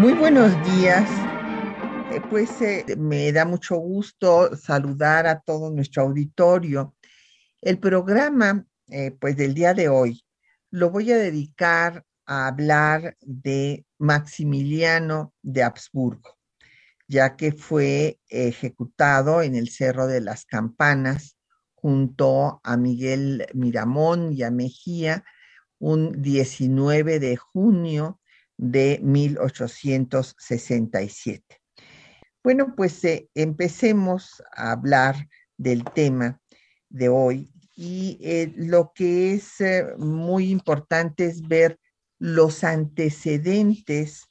Muy buenos días. Eh, pues eh, me da mucho gusto saludar a todo nuestro auditorio. El programa, eh, pues del día de hoy, lo voy a dedicar a hablar de Maximiliano de Habsburgo ya que fue ejecutado en el Cerro de las Campanas junto a Miguel Miramón y a Mejía un 19 de junio de 1867. Bueno, pues eh, empecemos a hablar del tema de hoy y eh, lo que es eh, muy importante es ver los antecedentes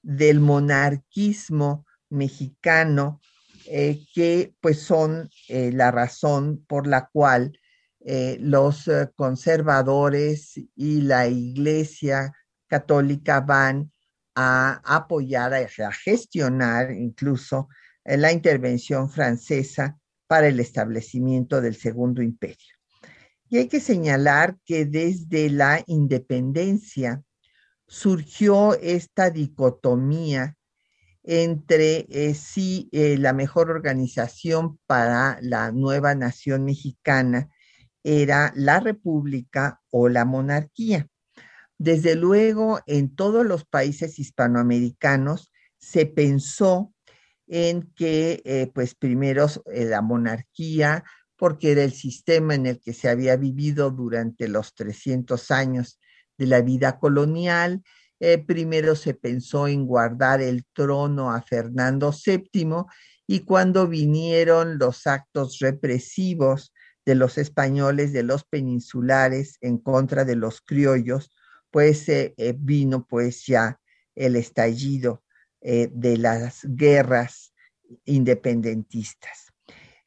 del monarquismo mexicano, que pues son la razón por la cual los conservadores y la Iglesia Católica van a apoyar, a, gestionar incluso la intervención francesa para el establecimiento del Segundo Imperio. Y hay que señalar que desde la independencia surgió esta dicotomía entre eh, sí eh, la mejor organización para la nueva nación mexicana era la república o la monarquía. Desde luego, en todos los países hispanoamericanos se pensó en que, eh, pues primero la monarquía, porque era el sistema en el que se había vivido durante los 300 años de la vida colonial, eh, primero se pensó en guardar el trono a Fernando VII y cuando vinieron los actos represivos de los españoles, de los peninsulares en contra de los criollos, pues eh, eh, vino pues ya el estallido de las guerras independentistas.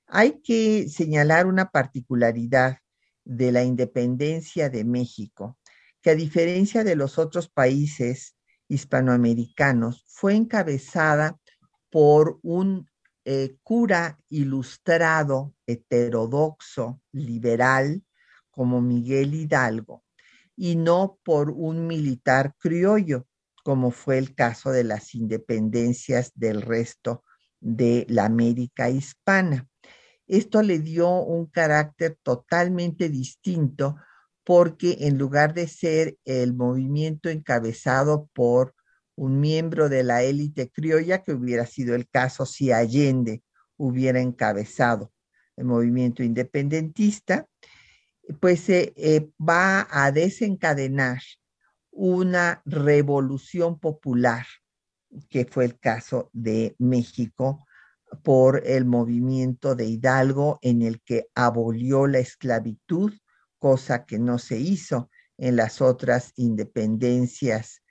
Hay que señalar una particularidad de la independencia de México que a diferencia de los otros países hispanoamericanos, fue encabezada por un eh, cura ilustrado, heterodoxo, liberal, como Miguel Hidalgo, y no por un militar criollo, como fue el caso de las independencias del resto de la América hispana. Esto le dio un carácter totalmente distinto porque en lugar de ser el movimiento encabezado por un miembro de la élite criolla, que hubiera sido el caso si Allende hubiera encabezado el movimiento independentista, pues eh, va a desencadenar una revolución popular, que fue el caso de México por el movimiento de Hidalgo en el que abolió la esclavitud cosa que no se hizo en las otras independencias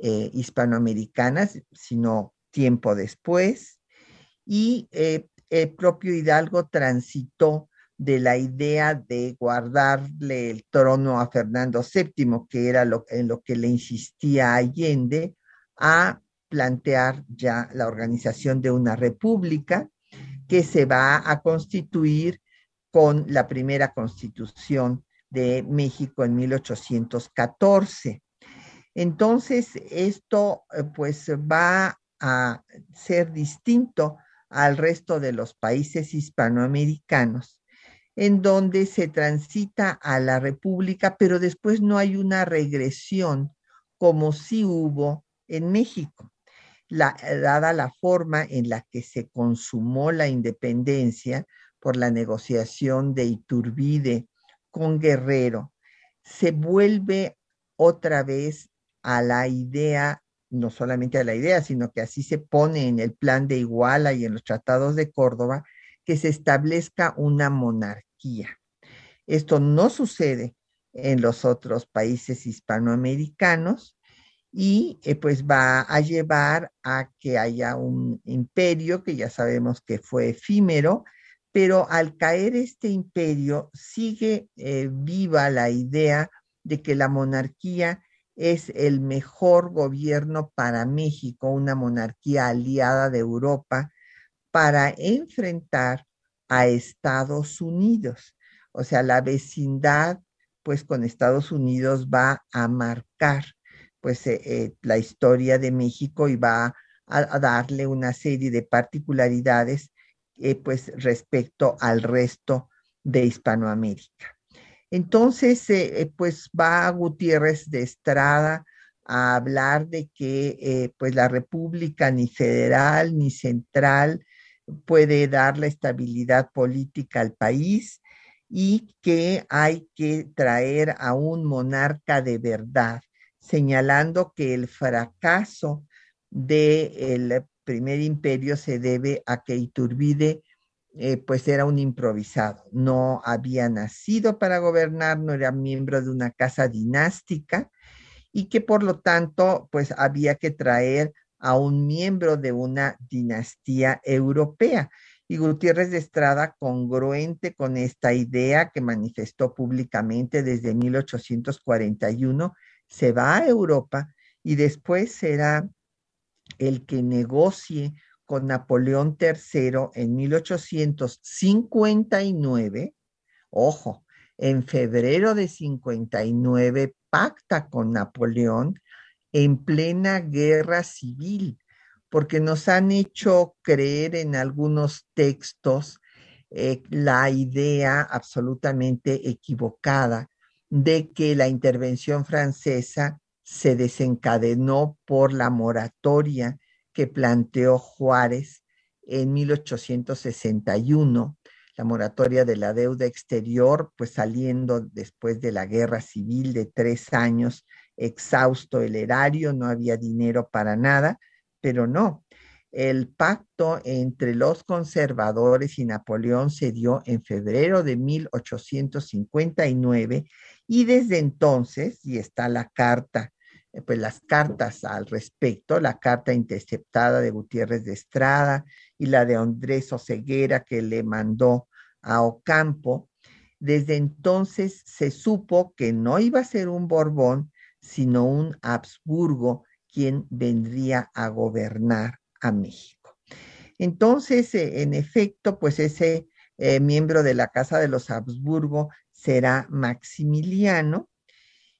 eh, hispanoamericanas, sino tiempo después. Y eh, el propio Hidalgo transitó de la idea de guardarle el trono a Fernando VII, que era lo, en lo que le insistía Allende, a plantear ya la organización de una república que se va a constituir con la primera constitución de México en 1814. Entonces, esto eh, pues va a ser distinto al resto de los países hispanoamericanos, en donde se transita a la república, pero después no hay una regresión como sí hubo en México. dada la forma en la que se consumó la independencia por la negociación de Iturbide con Guerrero, se vuelve otra vez a la idea, no solamente a la idea, sino que así se pone en el plan de Iguala y en los tratados de Córdoba, que se establezca una monarquía. Esto no sucede en los otros países hispanoamericanos y eh, pues va a llevar a que haya un imperio que ya sabemos que fue efímero, pero al caer este imperio sigue eh, viva la idea de que la monarquía es el mejor gobierno para México, una monarquía aliada de Europa, para enfrentar a Estados Unidos. O sea, la vecindad, pues con Estados Unidos va a marcar pues eh, eh, la historia de México y va a, darle una serie de particularidades eh, pues respecto al resto de Hispanoamérica. Entonces, pues va Gutiérrez de Estrada a hablar de que pues la república ni federal ni central puede dar la estabilidad política al país y que hay que traer a un monarca de verdad señalando que el fracaso del primer imperio se debe a que Iturbide eh, pues era un improvisado, no había nacido para gobernar, no era miembro de una casa dinástica y que por lo tanto pues había que traer a un miembro de una dinastía europea. Y Gutiérrez de Estrada, congruente con esta idea que manifestó públicamente desde 1841, se va a Europa y después será el que negocie con Napoleón III en 1859, ojo, en febrero de 59 pacta con Napoleón en plena guerra civil, porque nos han hecho creer en algunos textos eh, la idea absolutamente equivocada de que la intervención francesa se desencadenó por la moratoria que planteó Juárez en 1861, la moratoria de la deuda exterior, pues saliendo después de la guerra civil de tres años, exhausto el erario, no había dinero para nada, pero no, el pacto entre los conservadores y Napoleón se dio en febrero de 1859 y desde entonces, y está la carta, eh, pues las cartas al respecto, la carta interceptada de Gutiérrez de Estrada y la de Andrés Oceguera que le mandó a Ocampo, desde entonces se supo que no iba a ser un Borbón, sino un Habsburgo quien vendría a gobernar a México. Entonces, eh, en efecto, pues ese eh, miembro de la Casa de los Habsburgo será Maximiliano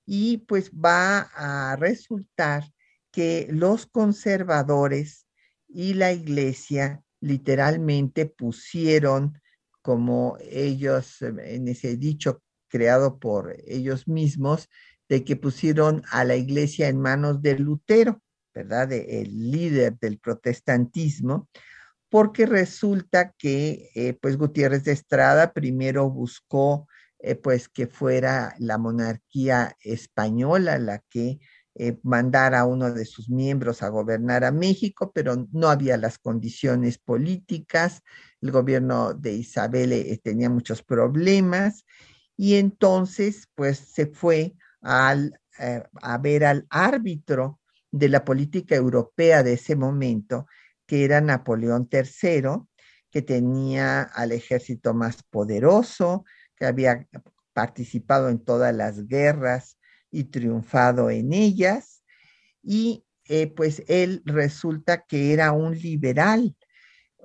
y pues va a resultar que los conservadores y la iglesia literalmente pusieron, como ellos, en ese dicho creado por ellos mismos, de que pusieron a la iglesia en manos de Lutero. ¿verdad? el líder del protestantismo, porque resulta que, eh, pues, Gutiérrez de Estrada primero buscó, eh, pues, que fuera la monarquía española la que eh, mandara a uno de sus miembros a gobernar a México, pero no había las condiciones políticas, el gobierno de Isabel tenía muchos problemas y entonces pues se fue al, a ver al árbitro de la política europea de ese momento, que era Napoleón III, que tenía al ejército más poderoso, que había participado en todas las guerras y triunfado en ellas, y eh, pues él resulta que era un liberal,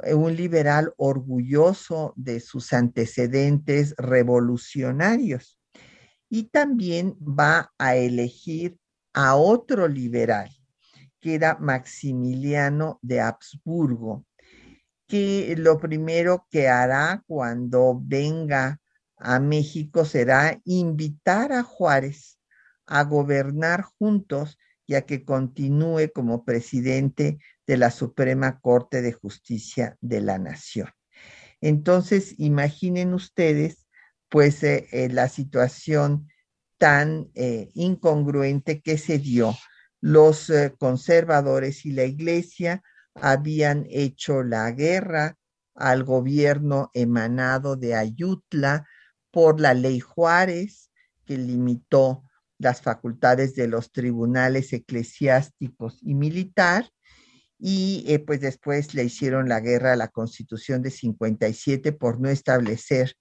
eh, un liberal orgulloso de sus antecedentes revolucionarios. Y también va a elegir a otro liberal, que era Maximiliano de Habsburgo, que lo primero que hará cuando venga a México será invitar a Juárez a gobernar juntos y a que continúe como presidente de la Suprema Corte de Justicia de la Nación. Entonces, imaginen ustedes, pues, la situación tan eh, incongruente que se dio. Los eh, conservadores y la iglesia habían hecho la guerra al gobierno emanado de Ayutla por la ley Juárez, que limitó las facultades de los tribunales eclesiásticos y militar, y pues después le hicieron la guerra a la Constitución de 57 por no establecer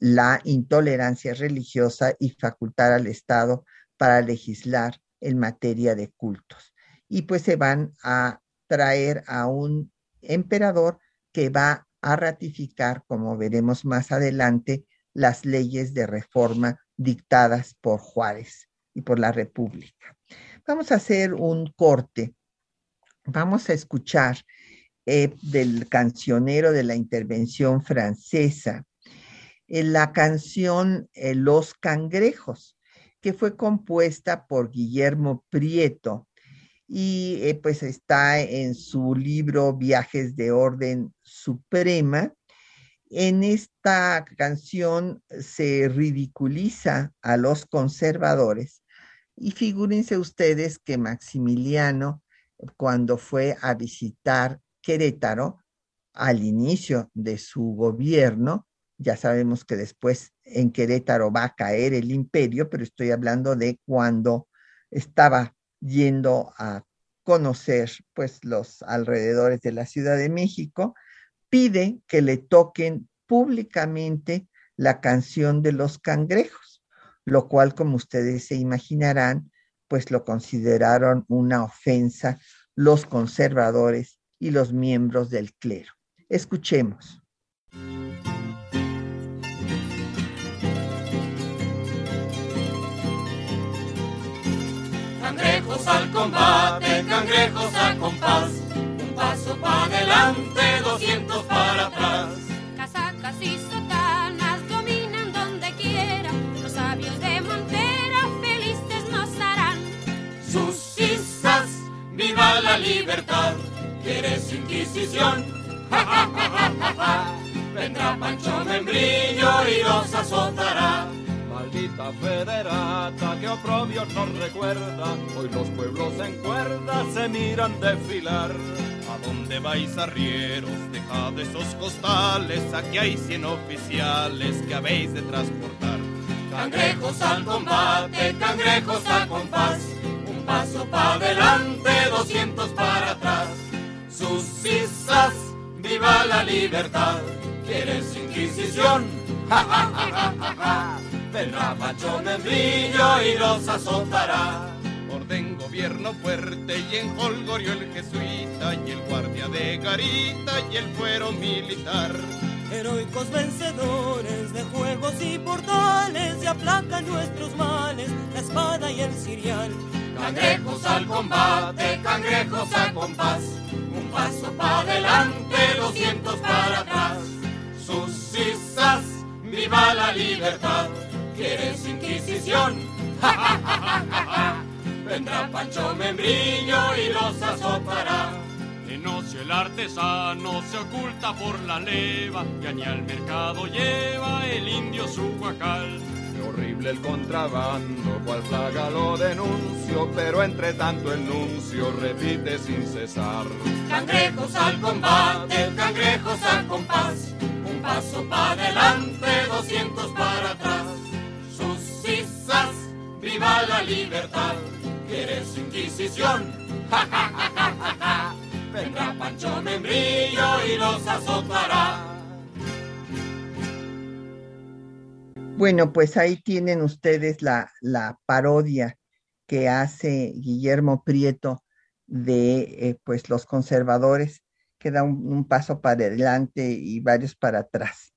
la intolerancia religiosa y facultar al Estado para legislar en materia de cultos. Y pues se van a traer a un emperador que va a ratificar, como veremos más adelante, las leyes de reforma dictadas por Juárez y por la República. Vamos a hacer un corte Vamos a escuchar eh, del cancionero de la intervención francesa, la canción eh, Los Cangrejos, que fue compuesta por Guillermo Prieto y pues está en su libro Viajes de Orden Suprema. En esta canción se ridiculiza a los conservadores y figúrense ustedes que Maximiliano cuando fue a visitar Querétaro al inicio de su gobierno. Ya sabemos que después en Querétaro va a caer el imperio, pero estoy hablando de cuando estaba yendo a conocer pues los alrededores de la Ciudad de México, pide que le toquen públicamente la canción de los cangrejos, lo cual como ustedes se imaginarán, pues lo consideraron una ofensa los conservadores y los miembros del clero. Escuchemos. Al combate, cangrejos al compás, un paso para adelante, doscientos para atrás. Casacas y sotanas dominan donde quiera, los sabios de viva la libertad. ¿Quieres inquisición? Vendrá Pancho Membrillo y los azotará. Federata que oprobio nos recuerda, hoy los pueblos en cuerda se miran desfilar. ¿A dónde vais arrieros? Dejad esos costales, aquí hay cien oficiales que habéis de transportar. Cangrejos al combate, cangrejos al compás paso para adelante, 200 para atrás. Sus cisas, viva la libertad. ¿Quieres inquisición? Ja, ja, ja, Vendrá Pacho Membrillo y los azotará. Orden gobierno fuerte y en Holgorio el jesuita y el guardia de garita y el fuero militar. Heroicos vencedores de juegos y portales y aplacan nuestros males, la espada y el cirial Cangrejos al combate, cangrejos al compás, un paso para adelante, doscientos para atrás. Sus cisas, viva la libertad. ¿Quieres inquisición? ¡Ja, Vendrá Pancho Membrillo y los azotará. En ocio el artesano se oculta por la leva, que ni al mercado lleva el indio su guacal horrible el contrabando, cual plaga lo denuncio, pero entre tanto el nuncio repite sin cesar. Cangrejos al combate, cangrejos al compás, un paso para adelante, doscientos para atrás. Sus cisas, viva la libertad, ¿quieres inquisición? Ja, ja, ja, ja, ja, Vendrá Pancho Membrillo y los azotará. Bueno, pues ahí tienen ustedes la, parodia que hace Guillermo Prieto de eh, pues los conservadores, que da un, paso para adelante y varios para atrás.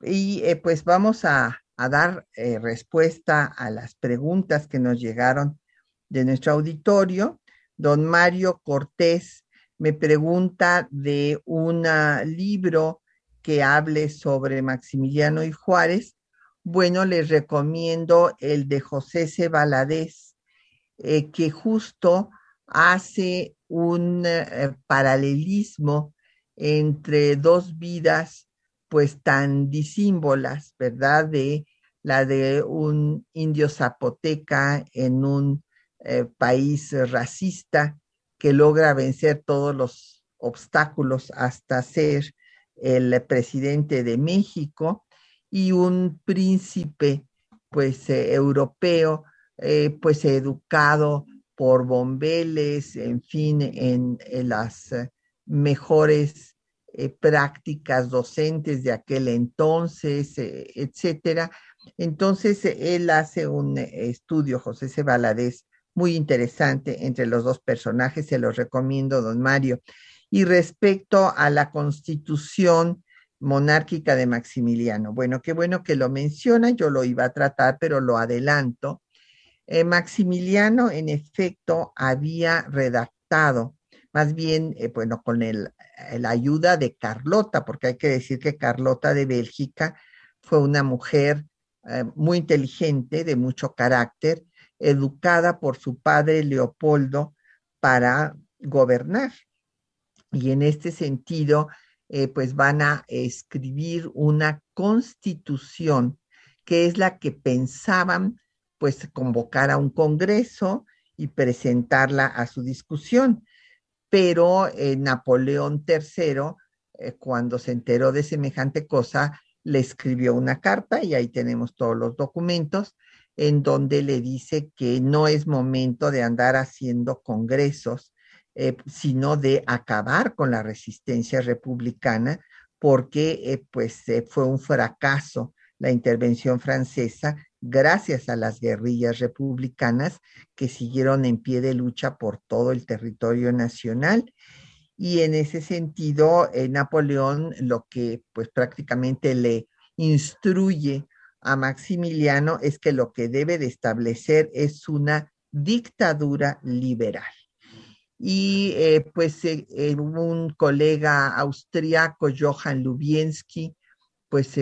Y eh, pues vamos a, dar eh, respuesta a las preguntas que nos llegaron de nuestro auditorio. Don Mario Cortés me pregunta de un libro que hable sobre Maximiliano y Juárez bueno, les recomiendo el de José C. Valadez, eh, que justo hace un eh, paralelismo entre dos vidas pues tan disímbolas, ¿verdad? De la de un indio zapoteca en un eh, país racista que logra vencer todos los obstáculos hasta ser el presidente de México y un príncipe pues eh, europeo eh, pues educado por bombeles, en fin, en, las eh, mejores prácticas docentes de aquel entonces, etcétera. Entonces, él hace un estudio, José C. muy interesante entre los dos personajes, se los recomiendo, don Mario. Y respecto a la constitución monárquica de Maximiliano, bueno, qué bueno que lo menciona, yo lo iba a tratar, pero lo adelanto. Eh, Maximiliano, en efecto, había redactado, más bien, eh, bueno, con el, la ayuda de Carlota, porque hay que decir que Carlota de Bélgica fue una mujer eh, muy inteligente, de mucho carácter, educada por su padre Leopoldo para gobernar. Y en este sentido, pues van a escribir una constitución que es la que pensaban pues convocar a un congreso y presentarla a su discusión. Pero eh, Napoleón III, eh, cuando se enteró de semejante cosa, le escribió una carta y ahí tenemos todos los documentos en donde le dice que no es momento de andar haciendo congresos, eh, sino de acabar con la resistencia republicana, porque pues fue un fracaso la intervención francesa gracias a las guerrillas republicanas que siguieron en pie de lucha por todo el territorio nacional. Y en ese sentido, eh, Napoleón lo que pues prácticamente le instruye a Maximiliano es que lo que debe de establecer es una dictadura liberal. Y eh, pues eh, un colega austriaco, Johann Lubienski, pues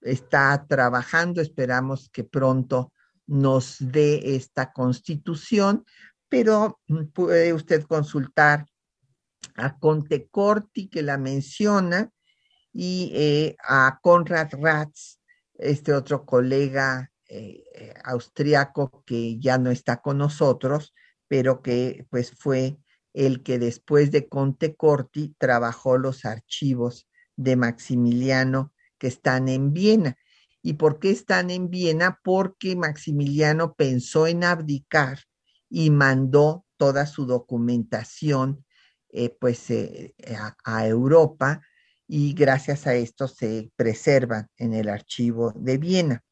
está trabajando, esperamos que pronto nos dé esta constitución, pero puede usted consultar a Conte Corti, que la menciona, y eh, a Konrad Ratz, este otro colega eh, eh, austriaco que ya no está con nosotros, pero que pues fue el que después de Conte Corti trabajó los archivos de Maximiliano que están en Viena. ¿Y por qué están en Viena? Porque Maximiliano pensó en abdicar y mandó toda su documentación eh, pues eh, a, Europa y gracias a esto se preservan en el archivo de Viena.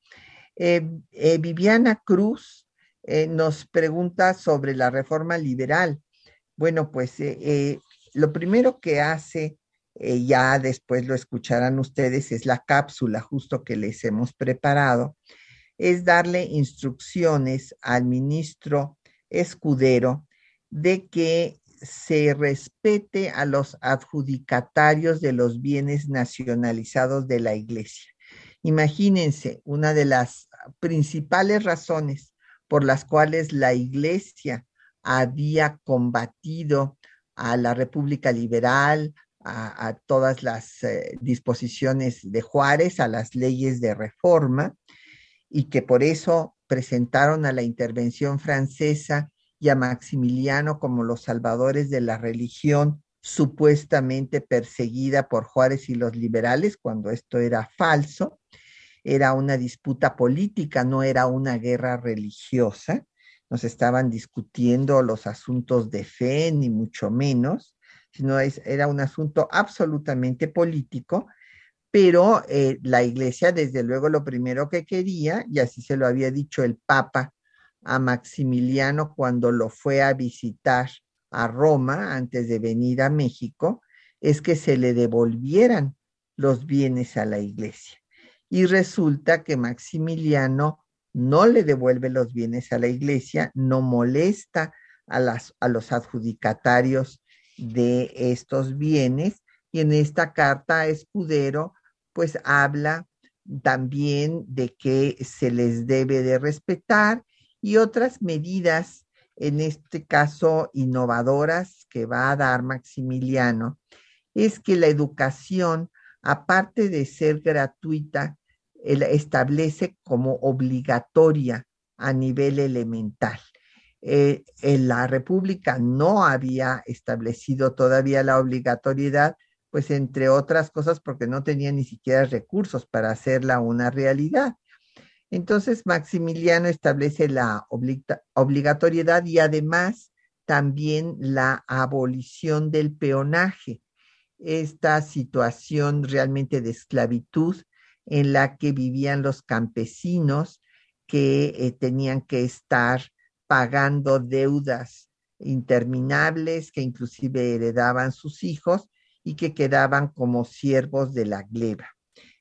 Eh, Viviana Cruz nos pregunta sobre la reforma liberal. Bueno, pues lo primero que hace eh, ya después lo escucharán ustedes, es la cápsula justo que les hemos preparado, es darle instrucciones al ministro Escudero de que se respete a los adjudicatarios de los bienes nacionalizados de la iglesia. Imagínense, una de las principales razones por las cuales la iglesia había combatido a la República Liberal, a, todas las eh, disposiciones de Juárez, a las leyes de reforma, y que por eso presentaron a la intervención francesa y a Maximiliano como los salvadores de la religión supuestamente perseguida por Juárez y los liberales, cuando esto era falso, era una disputa política, no era una guerra religiosa, nos estaban discutiendo los asuntos de fe, ni mucho menos, sino era un asunto absolutamente político, pero eh, la iglesia desde luego lo primero que quería, y así se lo había dicho el Papa a Maximiliano cuando lo fue a visitar a Roma antes de venir a México, es que se le devolvieran los bienes a la iglesia. Y resulta que Maximiliano no le devuelve los bienes a la iglesia, no molesta a, las, a los adjudicatarios de estos bienes. Y en esta carta Escudero, pues habla también de que se les debe de respetar y otras medidas, en este caso innovadoras, que va a dar Maximiliano, es que la educación, aparte de ser gratuita, establece como obligatoria a nivel elemental. Eh, en la República no había establecido todavía la obligatoriedad, pues entre otras cosas porque no tenía ni siquiera recursos para hacerla una realidad. Entonces Maximiliano establece la obligatoriedad y además también la abolición del peonaje, esta situación realmente de esclavitud en la que vivían los campesinos que eh, tenían que estar pagando deudas interminables que inclusive heredaban sus hijos y que quedaban como siervos de la gleba.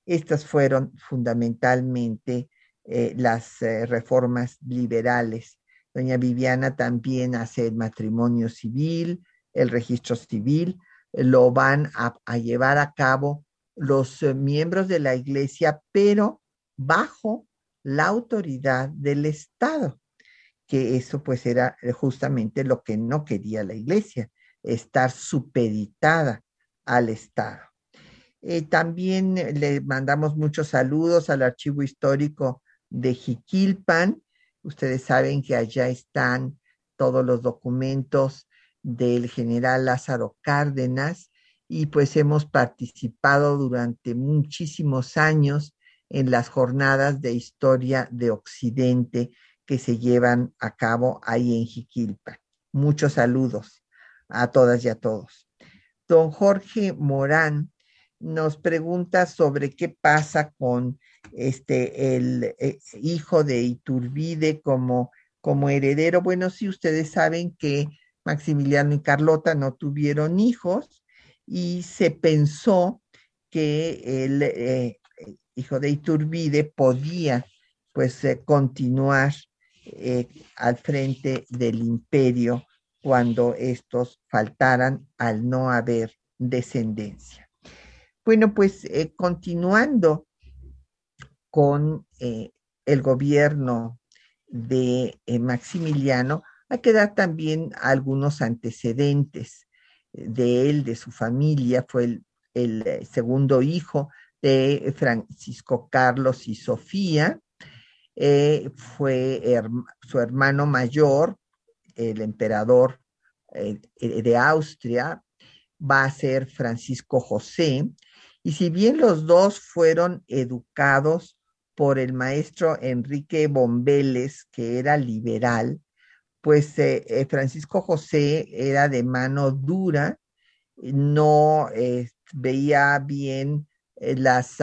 Estas fueron fundamentalmente eh, las eh, reformas liberales. Doña Viviana también hace el matrimonio civil, el registro civil, lo van a, llevar a cabo los eh, miembros de la iglesia, pero bajo la autoridad del Estado, que eso pues era justamente lo que no quería la iglesia, estar supeditada al Estado. también le mandamos muchos saludos al archivo histórico de Jiquilpan. Ustedes saben que allá están todos los documentos del general Lázaro Cárdenas y pues hemos participado durante muchísimos años en las jornadas de historia de Occidente que se llevan a cabo ahí en Jiquilpan. Muchos saludos a todas y a todos. Don Jorge Morán nos pregunta sobre qué pasa con este, el eh, hijo de Iturbide como, como heredero. Bueno, sí, ustedes saben que Maximiliano y Carlota no tuvieron hijos y se pensó que el eh, hijo de Iturbide podía pues eh, continuar al frente del imperio cuando estos faltaran al no haber descendencia. Bueno, pues continuando con eh, el gobierno de eh, Maximiliano, hay que dar también algunos antecedentes de él, de su familia, fue el, eh, segundo hijo de Francisco Carlos y Sofía, fue su hermano mayor, el emperador de Austria, va a ser Francisco José, y si bien los dos fueron educados por el maestro Enrique Bombeles, que era liberal, pues eh, eh, Francisco José era de mano dura, no eh, veía bien las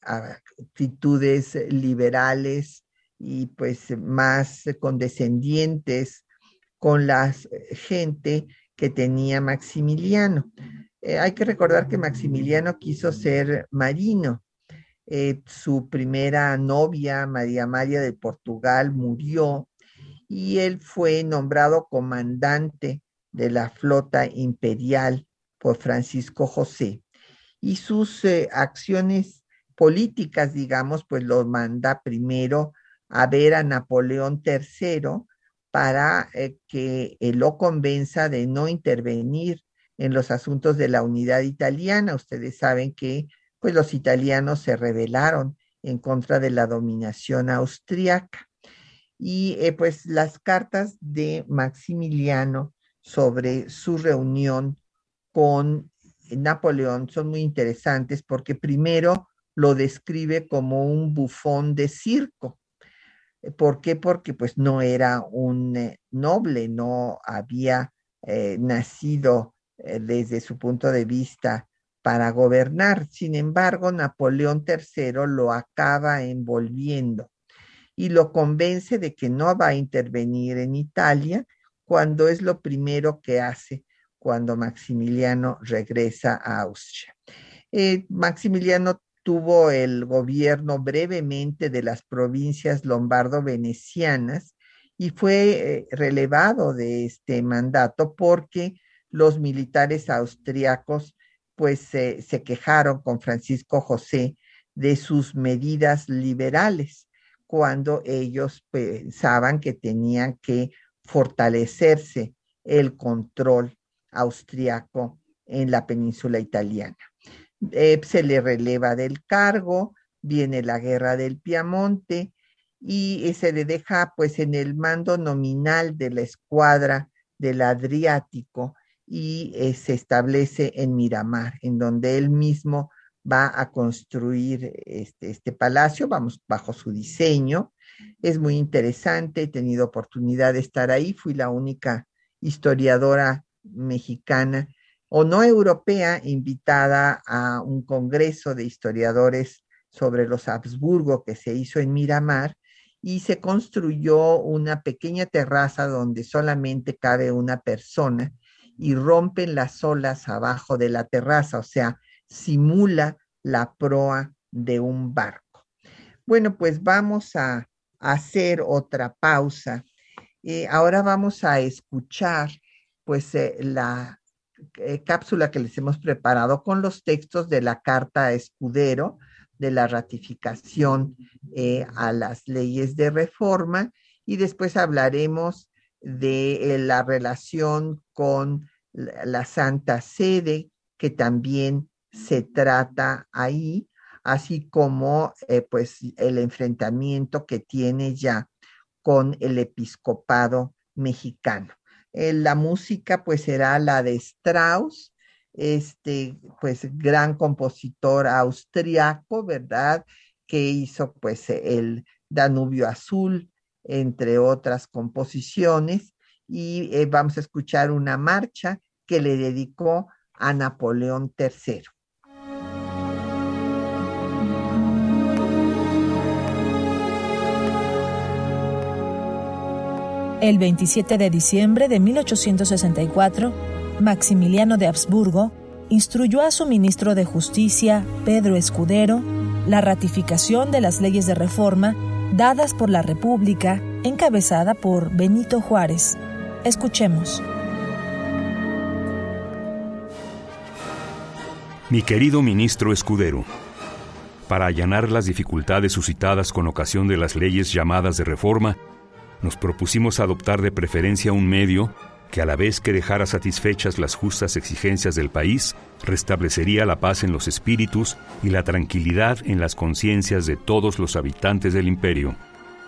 actitudes liberales y pues más condescendientes con la gente que tenía Maximiliano. hay que recordar que Maximiliano quiso ser marino su primera novia, María María de Portugal, murió y él fue nombrado comandante de la flota imperial por Francisco José. Y sus eh, acciones políticas, digamos, pues lo manda primero a ver a Napoleón III para eh, que lo convenza de no intervenir en los asuntos de la unidad italiana. Ustedes saben que pues los italianos se rebelaron en contra de la dominación austriaca. Y eh, pues las cartas de Maximiliano sobre su reunión con Napoleón son muy interesantes porque primero lo describe como un bufón de circo. ¿Por qué? Porque pues no era un eh, noble, no había eh, nacido desde su punto de vista para gobernar. Sin embargo, Napoleón III lo acaba envolviendo y lo convence de que no va a intervenir en Italia cuando es lo primero que hace cuando Maximiliano regresa a Austria. Eh, Maximiliano tuvo el gobierno brevemente de las provincias lombardo-venecianas y fue eh, relevado de este mandato porque los militares austriacos pues se quejaron con Francisco José de sus medidas liberales cuando ellos pensaban que tenían que fortalecerse el control austriaco en la península italiana. Eh, se le releva del cargo, viene la guerra del Piamonte y se le deja pues en el mando nominal de la escuadra del Adriático y eh, se establece en Miramar, en donde él mismo va a construir este, este palacio, vamos bajo su diseño. Es muy interesante, he tenido oportunidad de estar ahí, fui la única historiadora mexicana o no europea invitada a un congreso de historiadores sobre los Habsburgo que se hizo en Miramar y se construyó una pequeña terraza donde solamente cabe una persona y rompen las olas abajo de la terraza, o sea, simula la proa de un barco. Bueno, pues vamos a hacer otra pausa. Eh, ahora vamos a escuchar pues eh, la eh, cápsula que les hemos preparado con los textos de la Carta Escudero de la ratificación a las leyes de reforma y después hablaremos de la relación con la Santa Sede, que también se trata ahí, así como eh, pues el enfrentamiento que tiene ya con el episcopado mexicano. Eh, la música pues será la de Strauss, este pues gran compositor austriaco, ¿verdad? Que hizo pues el Danubio Azul, entre otras composiciones, y eh, vamos a escuchar una marcha que le dedicó a Napoleón III. El 27 de diciembre de 1864, Maximiliano de Habsburgo instruyó a su ministro de Justicia, Pedro Escudero, la ratificación de las leyes de reforma dadas por la República, encabezada por Benito Juárez. Escuchemos. Mi querido ministro Escudero, para allanar las dificultades suscitadas con ocasión de las leyes llamadas de reforma, nos propusimos adoptar de preferencia un medio que a la vez que dejara satisfechas las justas exigencias del país, restablecería la paz en los espíritus y la tranquilidad en las conciencias de todos los habitantes del imperio.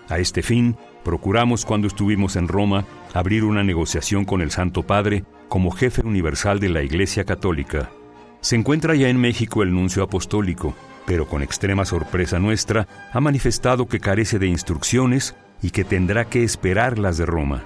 A este fin, procuramos cuando estuvimos en Roma abrir una negociación con el Santo Padre como jefe universal de la Iglesia Católica. Se encuentra ya en México el nuncio apostólico, pero con extrema sorpresa nuestra ha manifestado que carece de instrucciones y que tendrá que esperar las de Roma.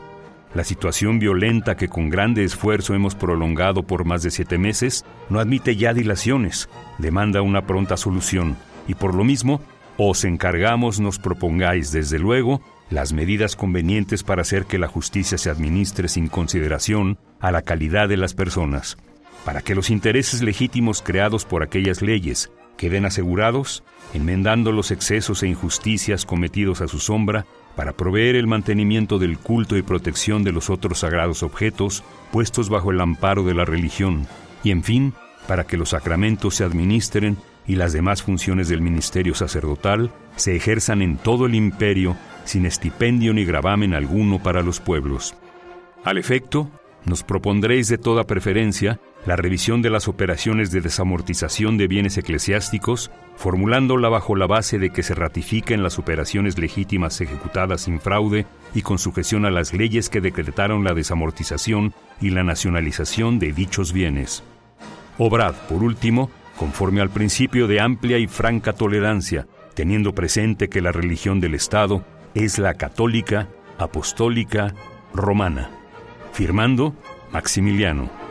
La situación violenta que con grande esfuerzo hemos prolongado por más de siete meses no admite ya dilaciones, demanda una pronta solución, y por lo mismo, os encargamos nos propongáis desde luego las medidas convenientes para hacer que la justicia se administre sin consideración a la calidad de las personas, para que los intereses legítimos creados por aquellas leyes queden asegurados, enmendando los excesos e injusticias cometidos a su sombra, para proveer el mantenimiento del culto y protección de los otros sagrados objetos puestos bajo el amparo de la religión, y en fin, para que los sacramentos se administren y las demás funciones del ministerio sacerdotal se ejerzan en todo el imperio sin estipendio ni gravamen alguno para los pueblos. Al efecto, nos propondréis de toda preferencia la revisión de las operaciones de desamortización de bienes eclesiásticos, formulándola bajo la base de que se ratifiquen las operaciones legítimas ejecutadas sin fraude y con sujeción a las leyes que decretaron la desamortización y la nacionalización de dichos bienes. Obrad, por último, conforme al principio de amplia y franca tolerancia, teniendo presente que la religión del Estado es la católica, apostólica, romana. Firmando Maximiliano.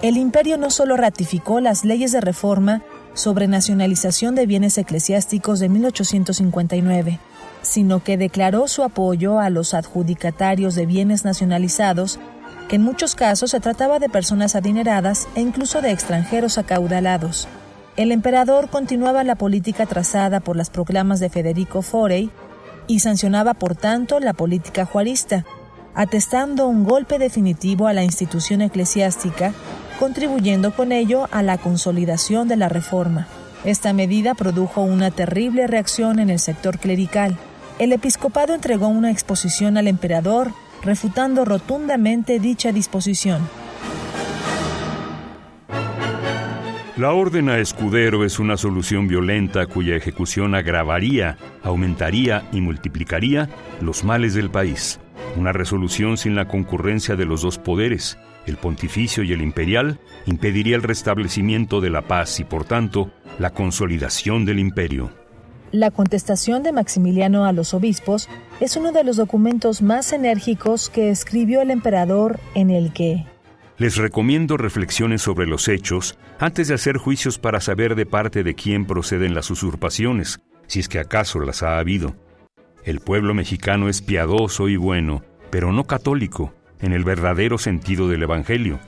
El imperio no solo ratificó las leyes de reforma sobre nacionalización de bienes eclesiásticos de 1859, sino que declaró su apoyo a los adjudicatarios de bienes nacionalizados, que en muchos casos se trataba de personas adineradas e incluso de extranjeros acaudalados. El emperador continuaba la política trazada por las proclamas de Federico Forey y sancionaba por tanto la política juarista, atestando un golpe definitivo a la institución eclesiástica, contribuyendo con ello a la consolidación de la reforma. Esta medida produjo una terrible reacción en el sector clerical. El episcopado entregó una exposición al emperador refutando rotundamente dicha disposición. La orden a escudero es una solución violenta cuya ejecución agravaría, aumentaría y multiplicaría los males del país. Una resolución sin la concurrencia de los dos poderes, el pontificio y el imperial, impediría el restablecimiento de la paz y, por tanto, la consolidación del imperio. La contestación de Maximiliano a los obispos es uno de los documentos más enérgicos que escribió el emperador en el que les recomiendo reflexiones sobre los hechos antes de hacer juicios para saber de parte de quién proceden las usurpaciones, si es que acaso las ha habido. El pueblo mexicano es piadoso y bueno, pero no católico, en el verdadero sentido del Evangelio.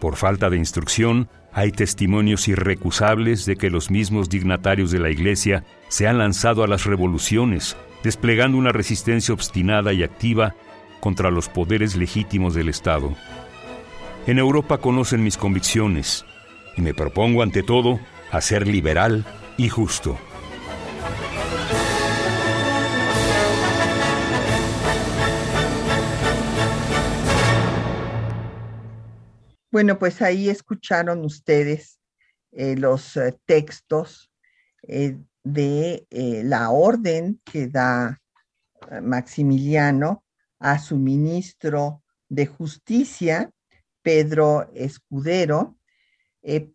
Por falta de instrucción, hay testimonios irrecusables de que los mismos dignatarios de la Iglesia se han lanzado a las revoluciones, desplegando una resistencia obstinada y activa contra los poderes legítimos del Estado. En Europa conocen mis convicciones y me propongo ante todo a ser liberal y justo. Bueno, pues ahí escucharon ustedes eh, los eh, textos eh, de la orden que da Maximiliano a su ministro de justicia Pedro Escudero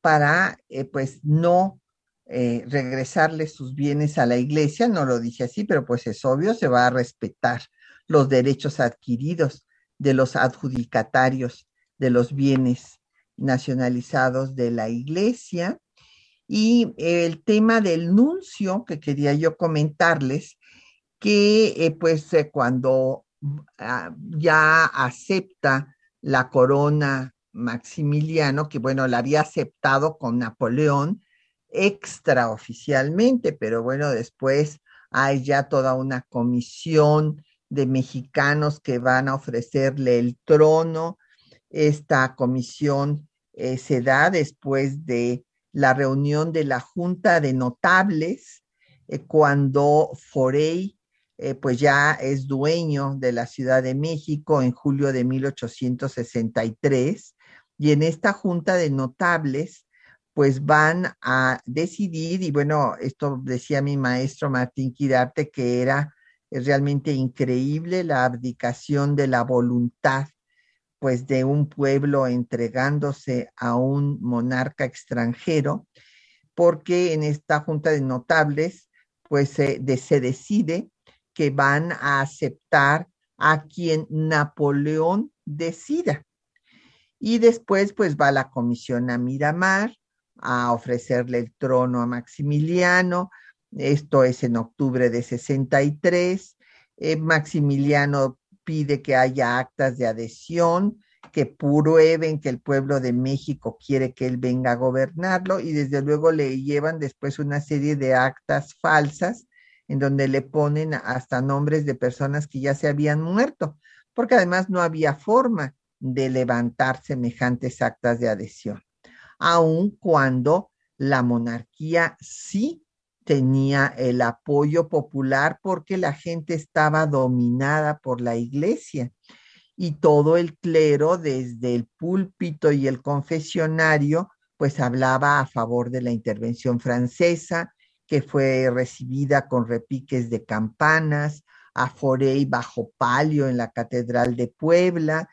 para pues no regresarle sus bienes a la iglesia, no lo dije así, pero pues es obvio, se va a respetar los derechos adquiridos de los adjudicatarios de los bienes nacionalizados de la iglesia. Y el tema del nuncio que quería yo comentarles, que pues cuando ah, ya acepta la corona Maximiliano, que bueno, la había aceptado con Napoleón extraoficialmente, pero bueno, después hay ya toda una comisión de mexicanos que van a ofrecerle el trono. Esta comisión eh, se da después de la reunión de la Junta de Notables, eh, cuando Forey eh, pues ya es dueño de la Ciudad de México en julio de 1863 y en esta junta de notables pues van a decidir y bueno, esto decía mi maestro Martín Quirarte que era realmente increíble la abdicación de la voluntad pues de un pueblo entregándose a un monarca extranjero, porque en esta junta de notables pues se decide que van a aceptar a quien Napoleón decida. Y después pues va la comisión a Miramar a ofrecerle el trono a Maximiliano. Esto es en octubre de 63. Eh, Maximiliano pide que haya actas de adhesión que prueben que el pueblo de México quiere que él venga a gobernarlo y desde luego le llevan después una serie de actas falsas en donde le ponen hasta nombres de personas que ya se habían muerto, porque además no había forma de levantar semejantes actas de adhesión, aun cuando la monarquía sí tenía el apoyo popular porque la gente estaba dominada por la iglesia y todo el clero desde el púlpito y el confesionario pues hablaba a favor de la intervención francesa, que fue recibida con repiques de campanas, a Forey bajo palio en la Catedral de Puebla.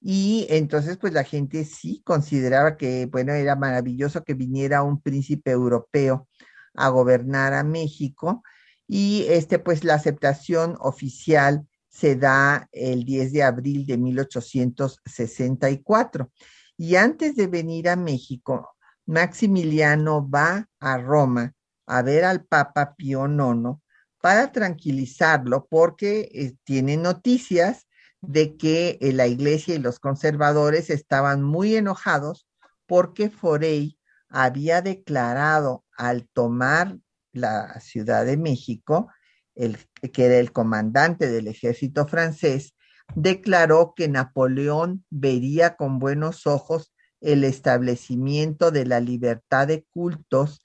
Y entonces, pues la gente sí consideraba que, bueno, era maravilloso que viniera un príncipe europeo a gobernar a México. Y este, pues la aceptación oficial se da el 10 de abril de 1864. Y antes de venir a México, Maximiliano va a Roma a ver al Papa Pío IX para tranquilizarlo porque eh, tiene noticias de que eh, la iglesia y los conservadores estaban muy enojados porque Forey había declarado al tomar la Ciudad de México, el, que era el comandante del ejército francés, declaró que Napoleón vería con buenos ojos el establecimiento de la libertad de cultos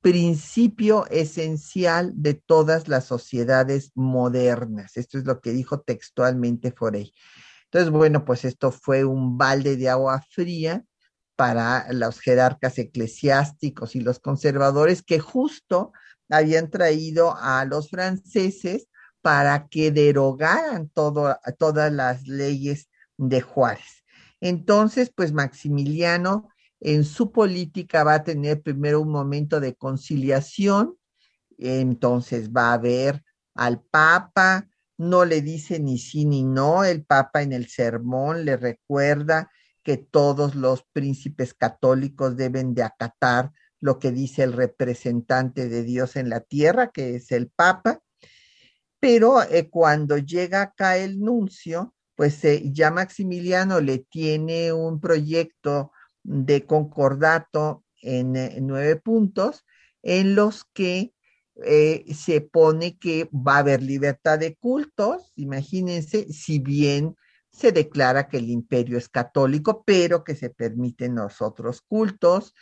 principio esencial de todas las sociedades modernas. Esto es lo que dijo textualmente Forey. Entonces, bueno, pues esto fue un balde de agua fría para los jerarcas eclesiásticos y los conservadores que justo habían traído a los franceses para que derogaran todas las leyes de Juárez. Entonces, pues Maximiliano en su política va a tener primero un momento de conciliación, entonces va a ver al Papa, no le dice ni sí ni no, el Papa en el sermón le recuerda que todos los príncipes católicos deben de acatar lo que dice el representante de Dios en la tierra, que es el Papa, pero eh, cuando llega acá el nuncio, pues eh, ya Maximiliano le tiene un proyecto de concordato en, eh, nueve puntos en los que se pone que va a haber libertad de cultos, imagínense, si bien se declara que el imperio es católico, pero que se permiten los otros cultos,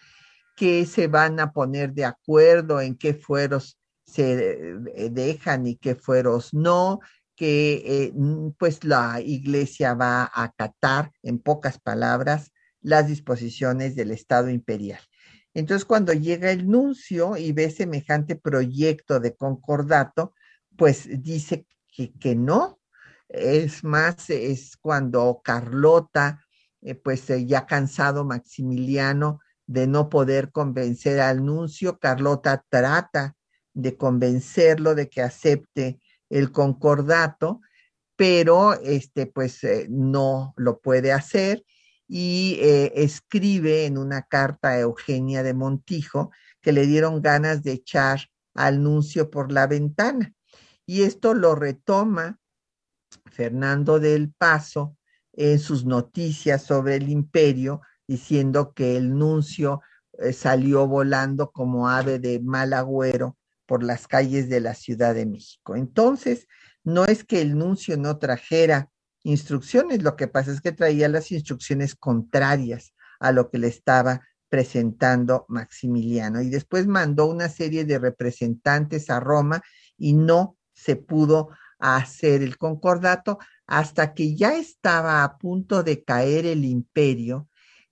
que se van a poner de acuerdo en qué fueros se eh, dejan y qué fueros no, que eh, pues la iglesia va a acatar, en pocas palabras, las disposiciones del Estado imperial. Entonces, cuando llega el nuncio y ve semejante proyecto de concordato, pues dice que, que no. Es más, es cuando Carlota, eh, pues ya cansado Maximiliano de no poder convencer al nuncio, Carlota trata de convencerlo de que acepte el concordato, pero este pues eh, no lo puede hacer y eh, escribe en una carta a Eugenia de Montijo que le dieron ganas de echar al nuncio por la ventana. Y esto lo retoma Fernando del Paso en sus noticias sobre el imperio, diciendo que el nuncio eh, salió volando como ave de mal agüero por las calles de la Ciudad de México. Entonces, no es que el nuncio no trajera instrucciones, lo que pasa es que traía las instrucciones contrarias a lo que le estaba presentando Maximiliano. Y después mandó una serie de representantes a Roma y no se pudo hacer el concordato hasta que ya estaba a punto de caer el imperio,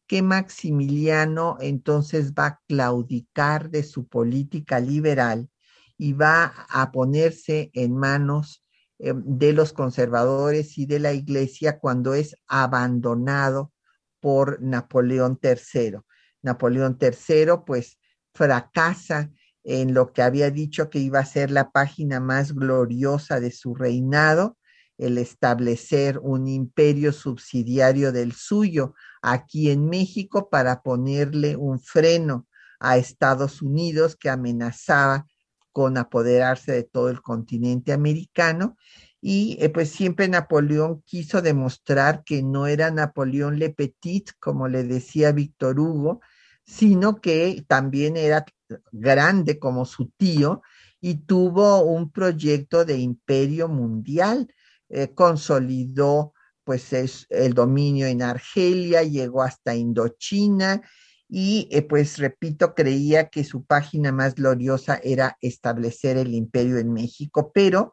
que Maximiliano entonces va a claudicar de su política liberal y va a ponerse en manos eh, de los conservadores y de la iglesia cuando es abandonado por Napoleón III. Napoleón III pues fracasa en lo que había dicho que iba a ser la página más gloriosa de su reinado, el establecer un imperio subsidiario del suyo aquí en México para ponerle un freno a Estados Unidos que amenazaba con apoderarse de todo el continente americano. Y eh, pues siempre Napoleón quiso demostrar que no era Napoleón Le Petit, como le decía Víctor Hugo, sino que también era grande como su tío y tuvo un proyecto de imperio mundial. Eh, consolidó pues es el dominio en Argelia, llegó hasta Indochina y eh, pues repito, creía que su página más gloriosa era establecer el imperio en México, pero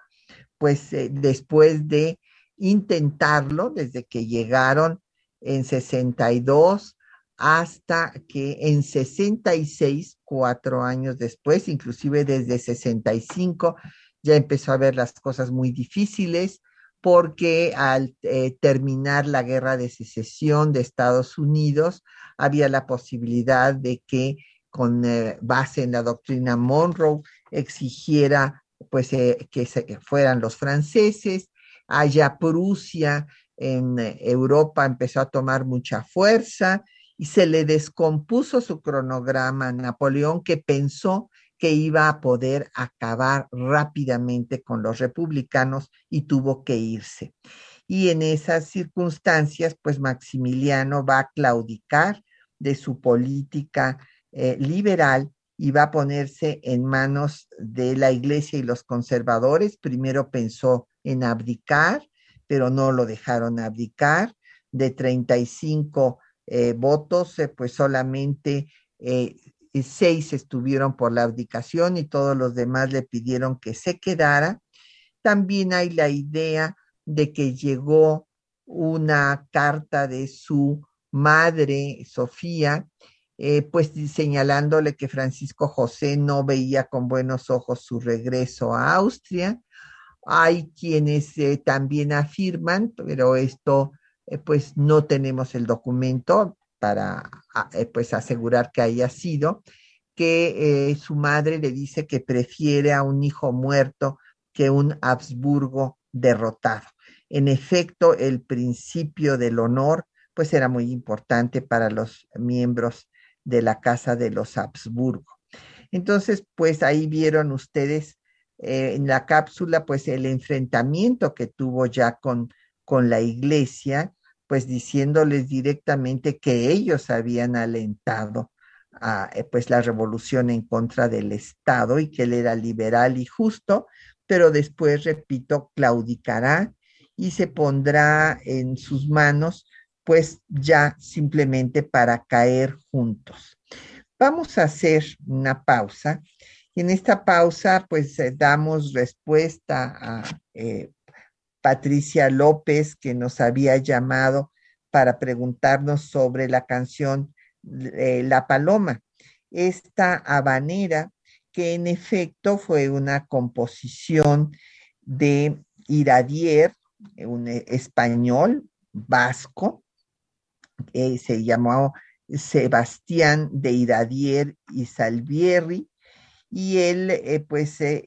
pues eh, después de intentarlo, desde que llegaron en 62 hasta que en 66, cuatro años después, inclusive desde 65, ya empezó a ver las cosas muy difíciles porque al eh, terminar la guerra de secesión de Estados Unidos, había la posibilidad de que con eh, base en la doctrina Monroe exigiera pues eh, que, se, fueran los franceses, allá Prusia en Europa empezó a tomar mucha fuerza y se le descompuso su cronograma a Napoleón que pensó que iba a poder acabar rápidamente con los republicanos y tuvo que irse y en esas circunstancias, pues Maximiliano va a claudicar de su política eh, liberal y va a ponerse en manos de la iglesia y los conservadores. Primero pensó en abdicar, pero no lo dejaron abdicar. De 35 eh, votos, eh, pues solamente seis estuvieron por la abdicación y todos los demás le pidieron que se quedara. También hay la idea de que llegó una carta de su madre, Sofía, eh, pues señalándole que Francisco José no veía con buenos ojos su regreso a Austria. Hay quienes eh, también afirman, pero esto eh, pues no tenemos el documento para eh, pues asegurar que haya sido, que su madre le dice que prefiere a un hijo muerto que un Habsburgo derrotado. En efecto, el principio del honor pues era muy importante para los miembros de la casa de los Habsburgo. Entonces, pues ahí vieron ustedes eh, en la cápsula, pues el enfrentamiento que tuvo ya con, con la iglesia, pues diciéndoles directamente que ellos habían alentado a, eh, pues la revolución en contra del Estado y que él era liberal y justo, pero después, repito, claudicará y se pondrá en sus manos, pues ya simplemente para caer juntos. Vamos a hacer una pausa y en esta pausa, pues eh, damos respuesta a eh, Patricia López, que nos había llamado para preguntarnos sobre la canción eh, La Paloma. Esta habanera, que en efecto fue una composición de Iradier, un español vasco, se llamó Sebastián de Iradier y Salvierri, y él eh, pues eh,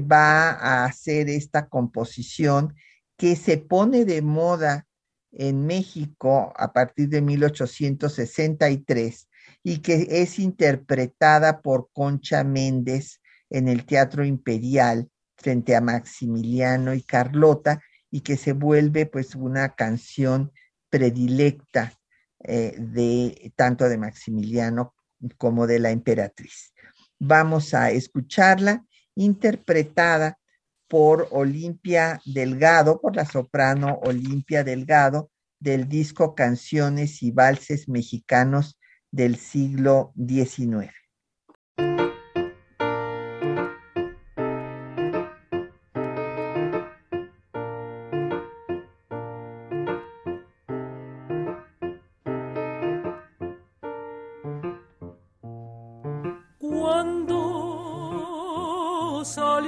va a hacer esta composición que se pone de moda en México a partir de 1863 y que es interpretada por Concha Méndez en el Teatro Imperial frente a Maximiliano y Carlota y que se vuelve pues una canción predilecta de tanto de Maximiliano como de la emperatriz. Vamos a escucharla interpretada por Olimpia Delgado, por la soprano Olimpia Delgado, del disco Canciones y Valses Mexicanos del siglo XIX.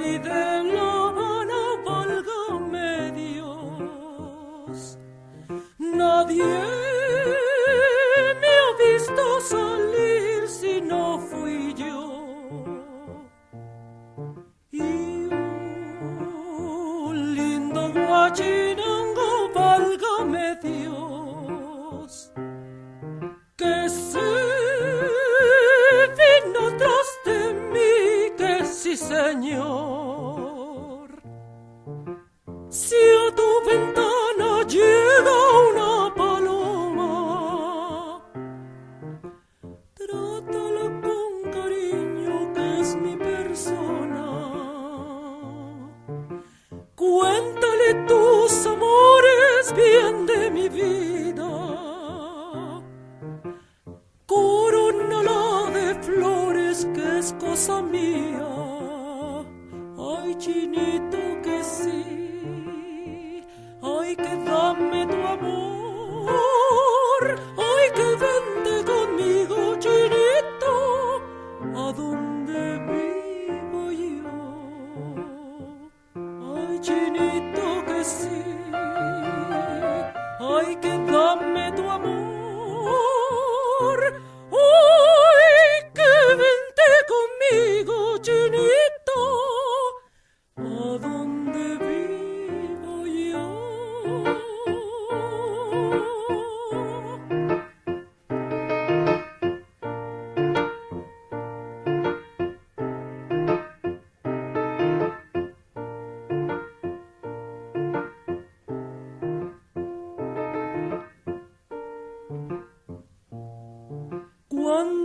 y el cura se olan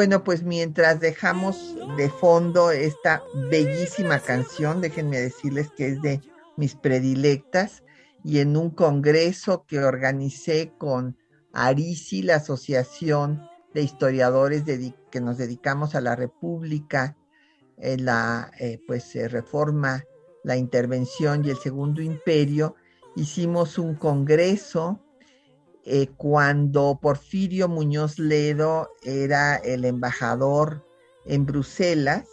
Bueno, pues mientras dejamos de fondo esta bellísima canción, déjenme decirles que es de mis predilectas y en un congreso que organicé con ARISI, la Asociación de Historiadores que nos dedicamos a la República, la eh, pues reforma, la intervención y el Segundo Imperio, hicimos un congreso eh, cuando Porfirio Muñoz Ledo era el embajador en Bruselas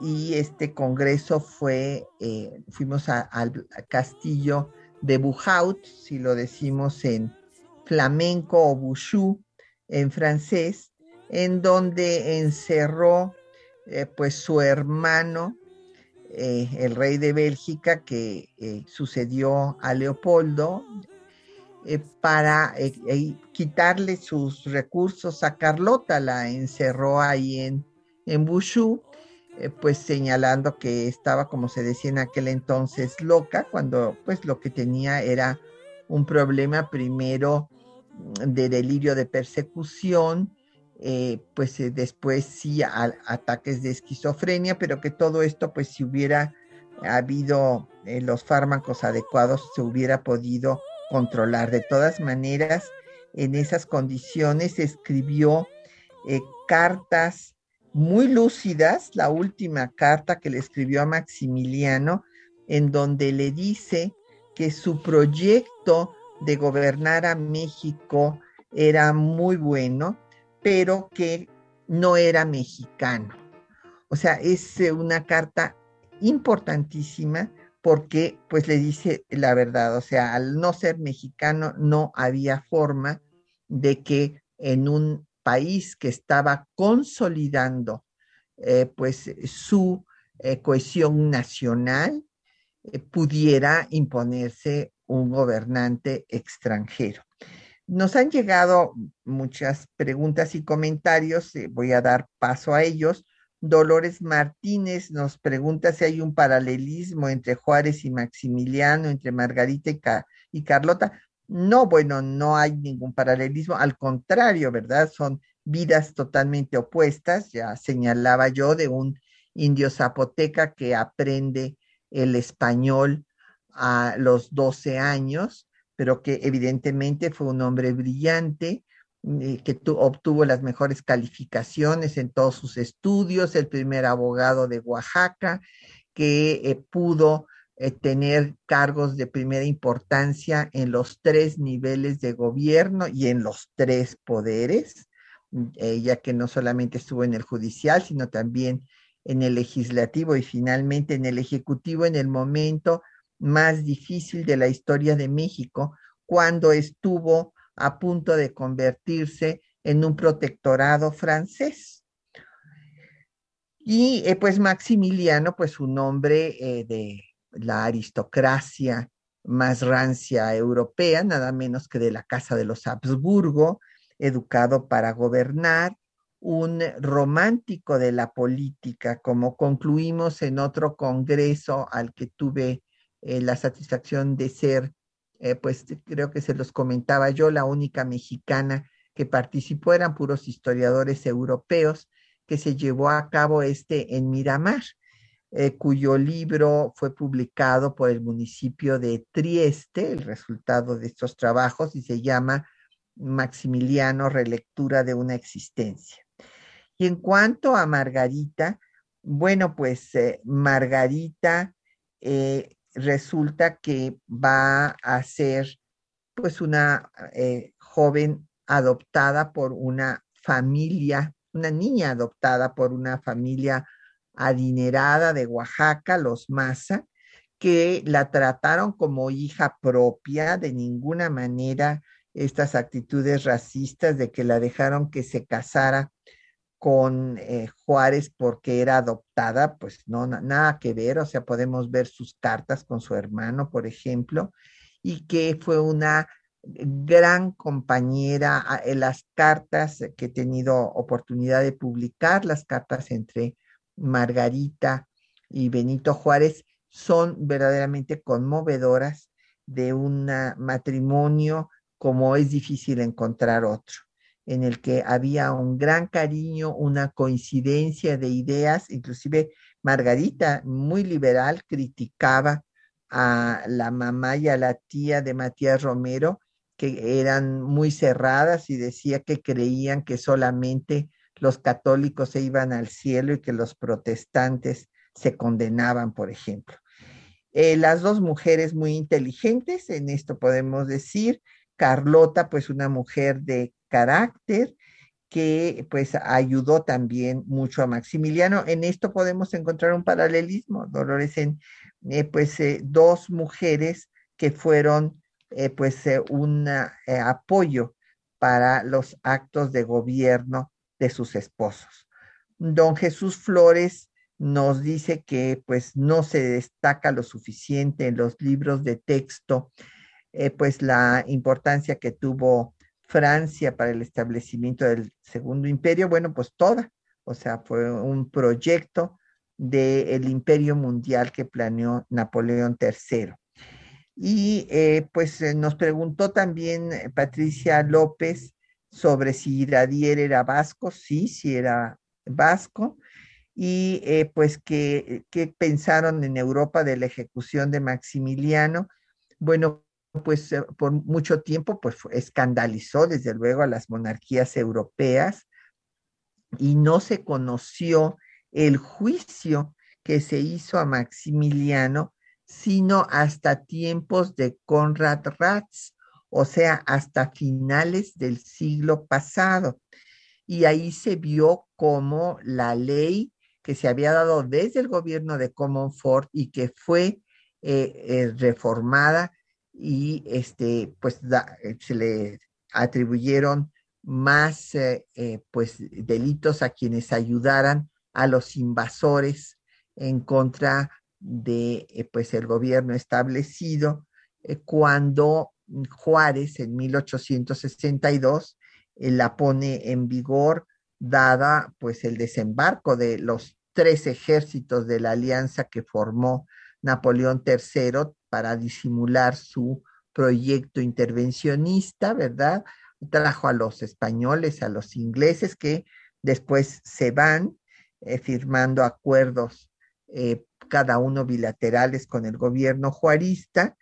y este congreso fue, eh, fuimos al castillo de Buhaut, si lo decimos en flamenco o Bouchou en francés, en donde encerró eh, pues su hermano, el rey de Bélgica, que sucedió a Leopoldo, eh, para eh, quitarle sus recursos a Carlota, la encerró ahí en, en eh, pues señalando que estaba, como se decía en aquel entonces, loca, cuando pues lo que tenía era un problema primero mm, de delirio de persecución, pues después sí a- ataques de esquizofrenia, pero que todo esto pues si hubiera habido los fármacos adecuados se hubiera podido controlar. De todas maneras, en esas condiciones escribió eh, cartas muy lúcidas, la última carta que le escribió a Maximiliano, en donde le dice que su proyecto de gobernar a México era muy bueno, pero que no era mexicano. O sea, es eh, una carta importantísima porque pues le dice la verdad, o sea, al no ser mexicano no había forma de que en un país que estaba consolidando eh, pues su eh, cohesión nacional eh, pudiera imponerse un gobernante extranjero. Nos han llegado muchas preguntas y comentarios, voy a dar paso a ellos. Dolores Martínez nos pregunta si hay un paralelismo entre Juárez y Maximiliano, entre Margarita y, y Carlota. No, bueno, no hay ningún paralelismo, al contrario, ¿verdad? Son vidas totalmente opuestas. Ya señalaba yo de un indio zapoteca que aprende el español a los 12 años, pero que evidentemente fue un hombre brillante, eh, que tu- obtuvo las mejores calificaciones en todos sus estudios, el primer abogado de Oaxaca, que eh, pudo eh, tener cargos de primera importancia en los tres niveles de gobierno y en los tres poderes, ya que no solamente estuvo en el judicial, sino también en el legislativo y finalmente en el ejecutivo en el momento más difícil de la historia de México, cuando estuvo a punto de convertirse en un protectorado francés. Y eh, pues Maximiliano, pues un hombre eh, de la aristocracia más rancia europea, nada menos que de la Casa de los Habsburgo, educado para gobernar, un romántico de la política, como concluimos en otro congreso al que tuve eh, la satisfacción de ser, eh, pues creo que se los comentaba yo, la única mexicana que participó, eran puros historiadores europeos, que se llevó a cabo este en Miramar. eh, cuyo libro fue publicado por el municipio de Trieste, el resultado de estos trabajos, y se llama Maximiliano, relectura de una existencia. Y en cuanto a Margarita, bueno, pues eh, Margarita resulta que va a ser pues una joven adoptada por una familia, una niña adoptada por una familia adinerada de Oaxaca, los Maza, que la trataron como hija propia, de ninguna manera estas actitudes racistas de que la dejaron que se casara con eh, Juárez porque era adoptada, pues no, nada que ver, o sea, podemos ver sus cartas con su hermano, por ejemplo, y que fue una gran compañera en ah, las cartas que he tenido oportunidad de publicar, las cartas entre Margarita y Benito Juárez son verdaderamente conmovedoras de un matrimonio como es difícil encontrar otro, en el que había un gran cariño, una coincidencia de ideas, inclusive Margarita, muy liberal, criticaba a la mamá y a la tía de Matías Romero, que eran muy cerradas y decía que creían que solamente los católicos se iban al cielo y que los protestantes se condenaban, por ejemplo. Eh, las dos mujeres muy inteligentes, en esto podemos decir, Carlota, pues una mujer de carácter que pues ayudó también mucho a Maximiliano. En esto podemos encontrar un paralelismo, Dolores, en eh, pues eh, dos mujeres que fueron pues un apoyo para los actos de gobierno de sus esposos. Don Jesús Flores nos dice que pues no se destaca lo suficiente en los libros de texto, eh, pues la importancia que tuvo Francia para el establecimiento del Segundo Imperio, bueno, pues toda, o sea, fue un proyecto del imperio mundial que planeó Napoleón III. Y eh, pues eh, nos preguntó también Patricia López sobre si Iradier era vasco, sí, sí era vasco, y eh, pues que, pensaron en Europa de la ejecución de Maximiliano. Bueno, pues eh, por mucho tiempo pues escandalizó desde luego a las monarquías europeas y no se conoció el juicio que se hizo a Maximiliano, sino hasta tiempos de Conrad Ratz, o sea, hasta finales del siglo pasado. Y ahí se vio cómo la ley que se había dado desde el gobierno de Comonfort y que fue eh, eh, reformada y este, pues eh, se le atribuyeron más pues delitos a quienes ayudaran a los invasores en contra de pues el gobierno establecido cuando Juárez en 1862 eh, la pone en vigor dada pues el desembarco de los tres ejércitos de la alianza que formó Napoleón III para disimular su proyecto intervencionista, ¿verdad? Trajo a los españoles, a los ingleses que después se van eh, firmando acuerdos eh, cada uno bilaterales con el gobierno juarista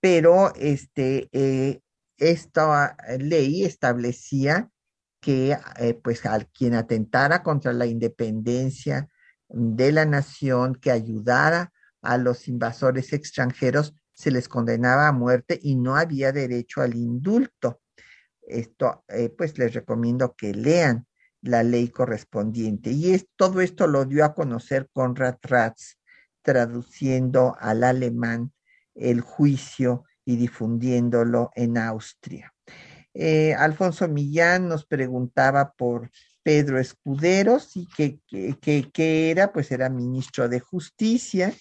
pero este, eh, esta ley establecía que pues al quien atentara contra la independencia de la nación, que ayudara a los invasores extranjeros, se les condenaba a muerte y no había derecho al indulto. Esto, eh, pues les recomiendo que lean la ley correspondiente. Y es, todo esto lo dio a conocer Conrad Ratz, traduciendo al alemán el juicio y difundiéndolo en Austria. Eh, Alfonso Millán nos preguntaba por Pedro Escuderos y qué era, pues era ministro de Justicia,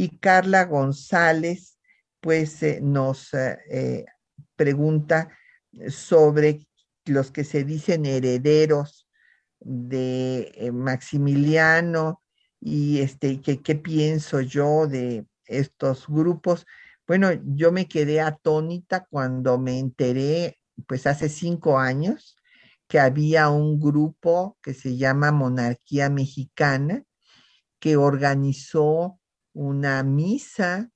y Carla González, pues eh, nos eh, pregunta sobre los que se dicen herederos de Maximiliano y este, qué pienso yo de estos grupos. Bueno, yo me quedé atónita cuando me enteré, pues hace cinco años, que había un grupo que se llama Monarquía Mexicana que organizó una misa,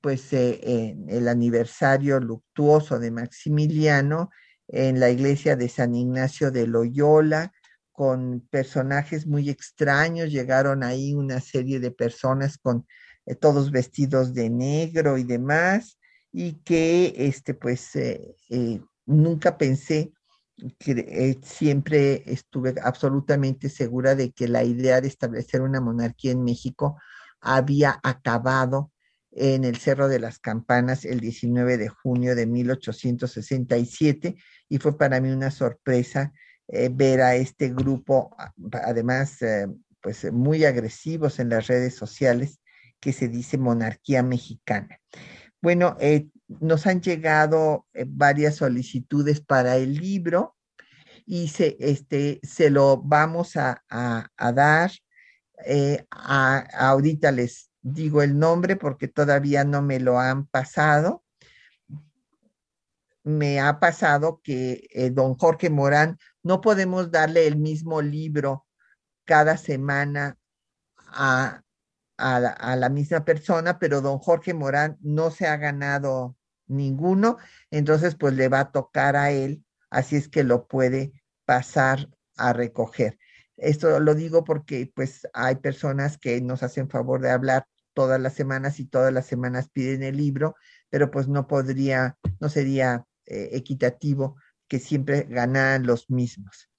pues eh, en el aniversario luctuoso de Maximiliano en la iglesia de San Ignacio de Loyola, con personajes muy extraños, llegaron ahí una serie de personas con eh, todos vestidos de negro y demás, y que este, pues eh, nunca pensé que siempre estuve absolutamente segura de que la idea de establecer una monarquía en México había acabado en el Cerro de las Campanas el 19 de junio de 1867 y fue para mí una sorpresa eh, ver a este grupo, además, eh, pues muy agresivos en las redes sociales, que se dice monarquía mexicana. Bueno, eh, nos han llegado varias solicitudes para el libro y se, este, se lo vamos a, dar. Ahorita les digo el nombre porque todavía no me lo han pasado. Me ha pasado que eh, don Jorge Morán, no podemos darle el mismo libro cada semana a, a, la, misma persona, pero don Jorge Morán no se ha ganado ninguno, entonces pues le va a tocar a él, así es que lo puede pasar a recoger. Esto lo digo porque pues hay personas que nos hacen favor de hablar todas las semanas y todas las semanas piden el libro, pero pues no podría, no sería eh, equitativo que siempre ganaran los mismos.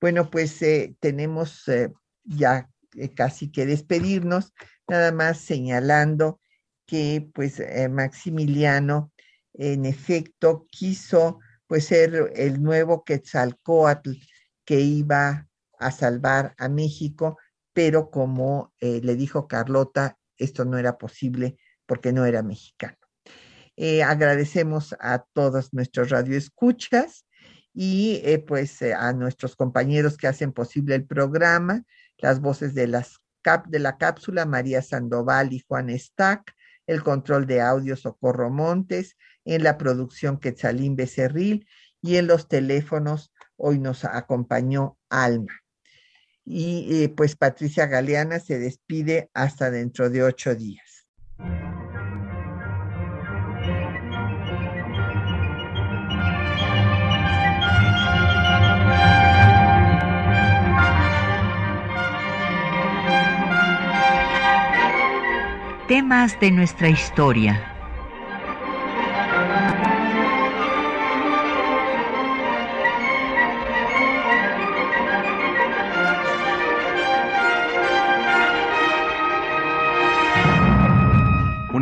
Bueno, pues eh, tenemos eh, ya casi que despedirnos, nada más señalando que pues Maximiliano en efecto quiso pues ser el nuevo Quetzalcoatl que iba a salvar a México, pero como le dijo Carlota, esto no era posible porque no era mexicano. Eh, agradecemos a todos nuestros radioescuchas y eh, pues eh, a nuestros compañeros que hacen posible el programa, las voces de, de la cápsula, María Sandoval y Juan Stack, el control de audio Socorro Montes, en la producción Quetzalín Becerril y en los teléfonos hoy nos acompañó Alma. Y eh, pues Patricia Galeana se despide hasta dentro de ocho días. Temas de nuestra historia